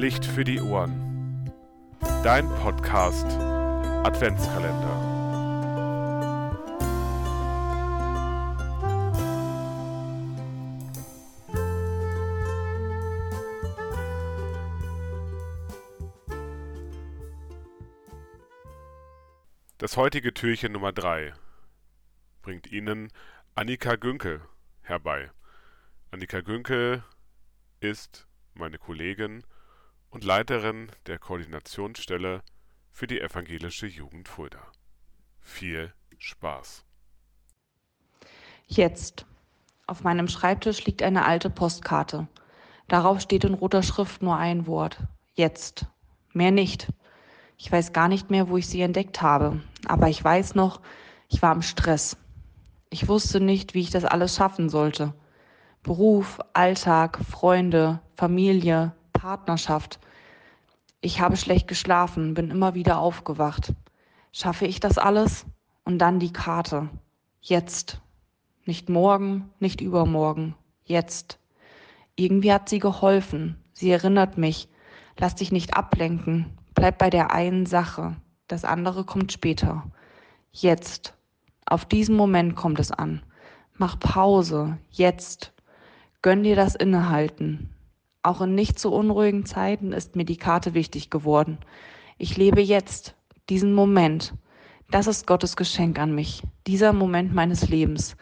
Licht für die Ohren. Dein Podcast Adventskalender. Das heutige Türchen Nummer 3 bringt Ihnen Annika Günke herbei. Annika Günke ist meine Kollegin und Leiterin der Koordinationsstelle für die evangelische Jugend Fulda. Viel Spaß. Jetzt. Auf meinem Schreibtisch liegt eine alte Postkarte. Darauf steht in roter Schrift nur ein Wort. Jetzt. Mehr nicht. Ich weiß gar nicht mehr, wo ich sie entdeckt habe. Aber ich weiß noch, ich war im Stress. Ich wusste nicht, wie ich das alles schaffen sollte. Beruf, Alltag, Freunde, Familie, Partnerschaft. Ich habe schlecht geschlafen, bin immer wieder aufgewacht. Schaffe ich das alles? Und dann die Karte. Jetzt. Nicht morgen, nicht übermorgen. Jetzt. Irgendwie hat sie geholfen. Sie erinnert mich. Lass dich nicht ablenken. Bleib bei der einen Sache. Das andere kommt später. Jetzt. Auf diesen Moment kommt es an. Mach Pause. Jetzt. Gönn dir das Innehalten. Auch in nicht so unruhigen Zeiten ist mir die Karte wichtig geworden. Ich lebe jetzt, diesen Moment. Das ist Gottes Geschenk an mich, dieser Moment meines Lebens.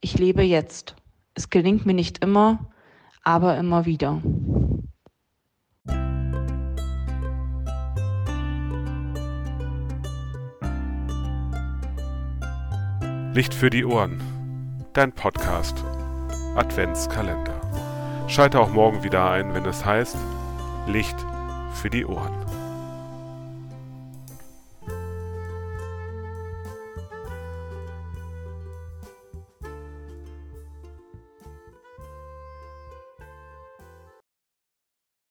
Ich lebe jetzt. Es gelingt mir nicht immer, aber immer wieder. Licht für die Ohren. Dein Podcast Adventskalender. Schalte auch morgen wieder ein, wenn es heißt Licht für die Ohren.